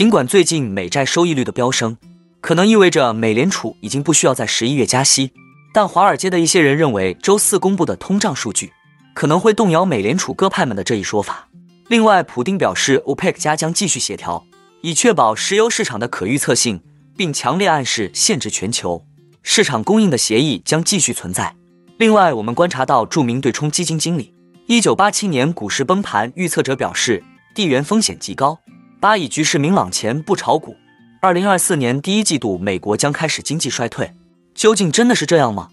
尽管最近美债收益率的飙升，可能意味着美联储已经不需要在十一月加息，但华尔街的一些人认为，周四公布的通胀数据可能会动摇美联储鸽派们的这一说法。另外，普丁表示，OPEC 加将继续协调，以确保石油市场的可预测性，并强烈暗示限制全球市场供应的协议将继续存在。另外，我们观察到著名对冲基金经理，一九八七年股市崩盘预测者表示，地缘风险极高。巴以局势明朗前不炒股。二零二四年第一季度，美国将开始经济衰退，究竟真的是这样吗？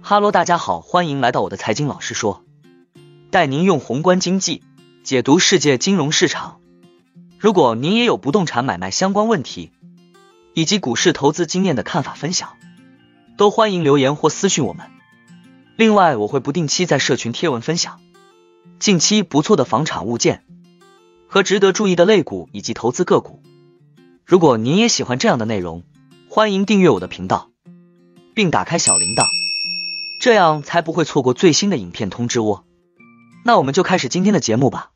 哈喽，大家好，欢迎来到我的财经老师说，带您用宏观经济解读世界金融市场。如果您也有不动产买卖相关问题，以及股市投资经验的看法分享，都欢迎留言或私讯我们。另外，我会不定期在社群贴文分享近期不错的房产物件。和值得注意的类股以及投资个股。如果您也喜欢这样的内容，欢迎订阅我的频道，并打开小铃铛，这样才不会错过最新的影片通知哦。那我们就开始今天的节目吧。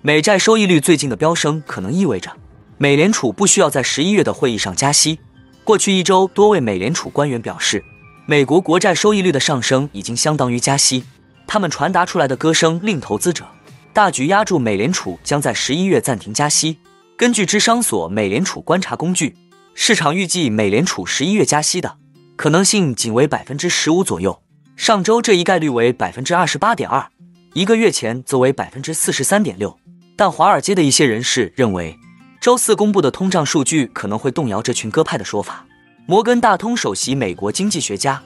美债收益率最近的飙升，可能意味着美联储不需要在十一月的会议上加息。过去一周，多位美联储官员表示，美国国债收益率的上升已经相当于加息。他们传达出来的歌声令投资者大举压住美联储将在十一月暂停加息。根据智商所美联储观察工具，市场预计美联储十一月加息的可能性仅为百分之十五左右。上周这一概率为百分之二十八点二，一个月前则为百分之四十三点六。但华尔街的一些人士认为。周四公布的通胀数据可能会动摇这群鸽派的说法。摩根大通首席美国经济学家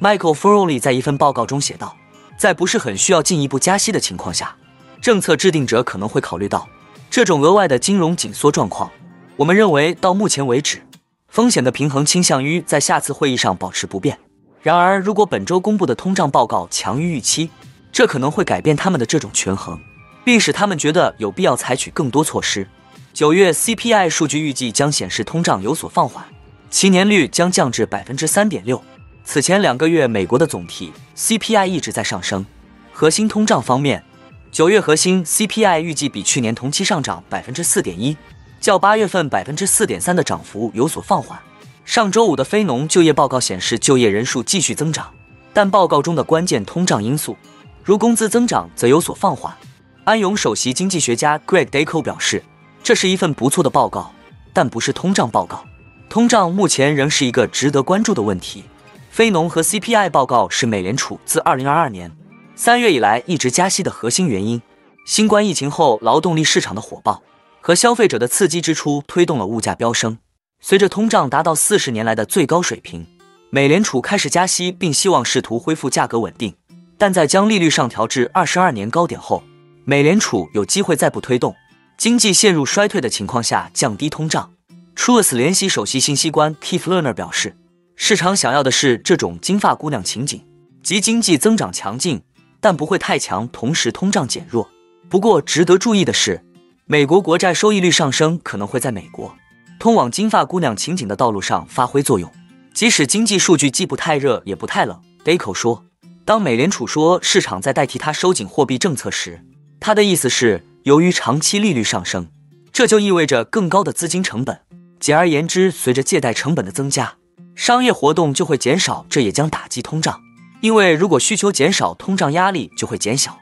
Michael f o r l y 在一份报告中写道，在不是很需要进一步加息的情况下，政策制定者可能会考虑到这种额外的金融紧缩状况。我们认为，到目前为止，风险的平衡倾向于在下次会议上保持不变。然而，如果本周公布的通胀报告强于预期，这可能会改变他们的这种权衡，并使他们觉得有必要采取更多措施。九月 CPI 数据预计将显示通胀有所放缓，其年率将降至百分之三点六。此前两个月，美国的总体 CPI 一直在上升。核心通胀方面，九月核心 CPI 预计比去年同期上涨百分之四点一，较八月份百分之四点三的涨幅有所放缓。上周五的非农就业报告显示就业人数继续增长，但报告中的关键通胀因素，如工资增长则有所放缓。安永首席经济学家 Greg Deco 表示。这是一份不错的报告，但不是通胀报告。通胀目前仍是一个值得关注的问题。非农和 CPI 报告是美联储自2022年3月以来一直加息的核心原因。新冠疫情后劳动力市场的火爆和消费者的刺激支出推动了物价飙升。随着通胀达到四十年来的最高水平，美联储开始加息，并希望试图恢复价格稳定。但在将利率上调至22年高点后，美联储有机会再不推动。经济陷入衰退的情况下降低通胀，Truist 联席首席信息官 Keith Lerner 表示，市场想要的是这种金发姑娘情景，即经济增长强劲，但不会太强，同时通胀减弱。不过，值得注意的是，美国国债收益率上升可能会在美国通往金发姑娘情景的道路上发挥作用，即使经济数据既不太热也不太冷。Deco 说，当美联储说市场在代替它收紧货币政策时，他的意思是。由于长期利率上升，这就意味着更高的资金成本。简而言之，随着借贷成本的增加，商业活动就会减少，这也将打击通胀。因为如果需求减少，通胀压力就会减小。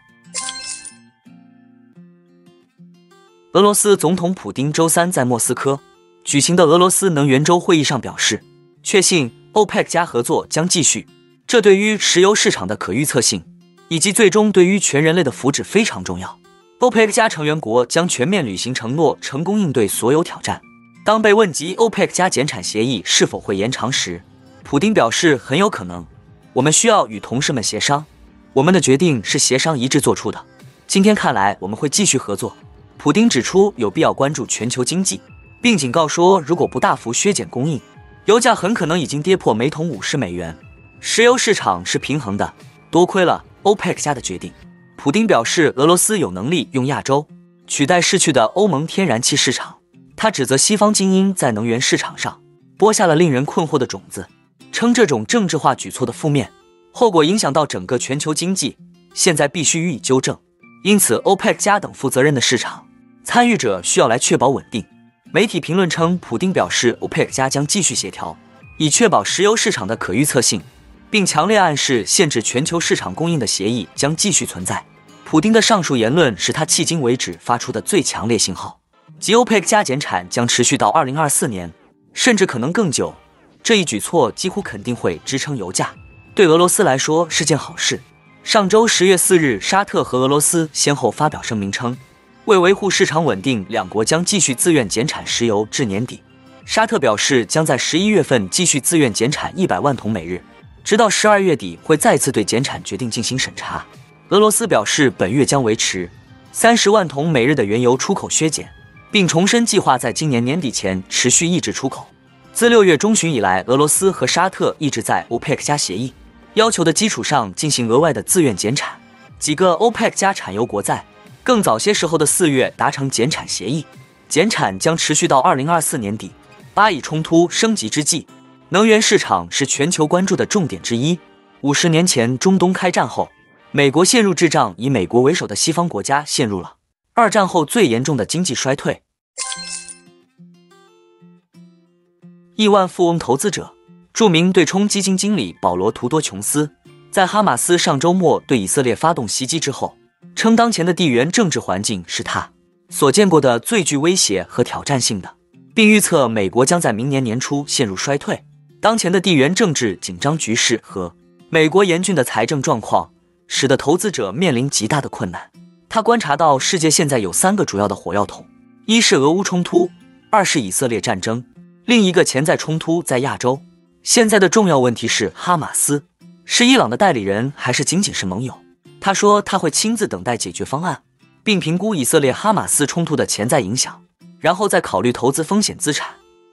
俄罗斯总统普京周三在莫斯科举行的俄罗斯能源周会议上表示，确信 OPEC 加合作将继续。这对于石油市场的可预测性，以及最终对于全人类的福祉非常重要。OPEC 加成员国将全面履行承诺，成功应对所有挑战。当被问及 OPEC 加减产协议是否会延长时，普丁表示很有可能。我们需要与同事们协商，我们的决定是协商一致做出的。今天看来，我们会继续合作。普丁指出，有必要关注全球经济，并警告说，如果不大幅削减供应，油价很可能已经跌破每桶五十美元。石油市场是平衡的，多亏了 OPEC 加的决定。普丁表示，俄罗斯有能力用亚洲取代逝去的欧盟天然气市场。他指责西方精英在能源市场上播下了令人困惑的种子，称这种政治化举措的负面后果影响到整个全球经济，现在必须予以纠正。因此，OPEC 加等负责任的市场参与者需要来确保稳定。媒体评论称，普丁表示，OPEC 加将继续协调，以确保石油市场的可预测性，并强烈暗示限制全球市场供应的协议将继续存在。普丁的上述言论是他迄今为止发出的最强烈信号，即 OPEC 加减产将持续到二零二四年，甚至可能更久。这一举措几乎肯定会支撑油价，对俄罗斯来说是件好事。上周十月四日，沙特和俄罗斯先后发表声明称，为维护市场稳定，两国将继续自愿减产石油至年底。沙特表示将在十一月份继续自愿减产一百万桶每日，直到十二月底会再次对减产决定进行审查。俄罗斯表示本月将维持三十万桶每日的原油出口削减，并重申计划在今年年底前持续抑制出口。自六月中旬以来，俄罗斯和沙特一直在 OPEC 加协议。要求的基础上进行额外的自愿减产，几个 OPEC 加产油国在更早些时候的四月达成减产协议，减产将持续到二零二四年底。巴以冲突升级之际，能源市场是全球关注的重点之一。五十年前中东开战后，美国陷入滞胀，以美国为首的西方国家陷入了二战后最严重的经济衰退。亿万富翁投资者。著名对冲基金经理保罗·图多琼斯在哈马斯上周末对以色列发动袭击之后，称当前的地缘政治环境是他所见过的最具威胁和挑战性的，并预测美国将在明年年初陷入衰退。当前的地缘政治紧张局势和美国严峻的财政状况，使得投资者面临极大的困难。他观察到，世界现在有三个主要的火药桶：一是俄乌冲突，二是以色列战争，另一个潜在冲突在亚洲。现在的重要问题是，哈马斯是伊朗的代理人还是仅仅是盟友？他说他会亲自等待解决方案，并评估以色列哈马斯冲突的潜在影响，然后再考虑投资风险资产。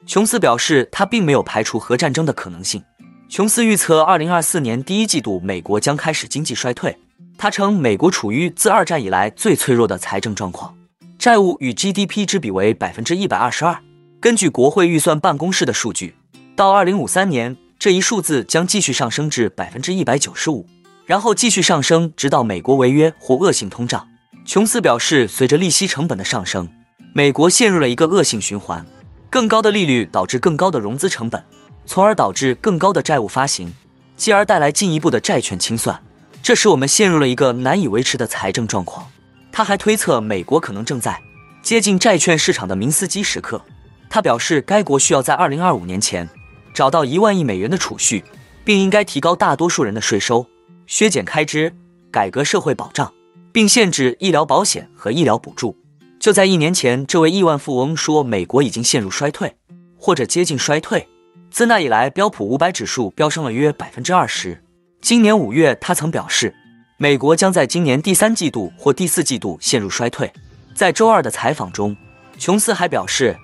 琼斯表示，他并没有排除核战争的可能性。琼斯预测，二零二四年第一季度美国将开始经济衰退。他称，美国处于自二战以来最脆弱的财政状况，债务与 GDP 之比为百分之一百二十二。根据国会预算办公室的数据。到二零五三年，这一数字将继续上升至百分之一百九十五，然后继续上升，直到美国违约或恶性通胀。琼斯表示，随着利息成本的上升，美国陷入了一个恶性循环。更高的利率导致更高的融资成本，从而导致更高的债务发行，继而带来进一步的债券清算。这使我们陷入了一个难以维持的财政状况。他还推测，美国可能正在接近债券市场的明斯基时刻。他表示，该国需要在二零二五年前。找到一万亿美元的储蓄，并应该提高大多数人的税收，削减开支，改革社会保障，并限制医疗保险和医疗补助。就在一年前，这位亿万富翁说美国已经陷入衰退，或者接近衰退。自那以来，标普五百指数飙升了约百分之二十。今年五月，他曾表示，美国将在今年第三季度或第四季度陷入衰退。在周二的采访中，琼斯还表示，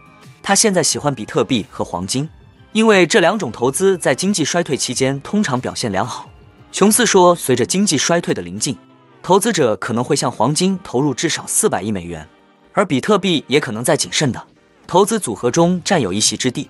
他现在喜欢比特币和黄金。因为这两种投资在经济衰退期间通常表现良好，琼斯说，随着经济衰退的临近，投资者可能会向黄金投入至少四百亿美元，而比特币也可能在谨慎的投资组合中占有一席之地。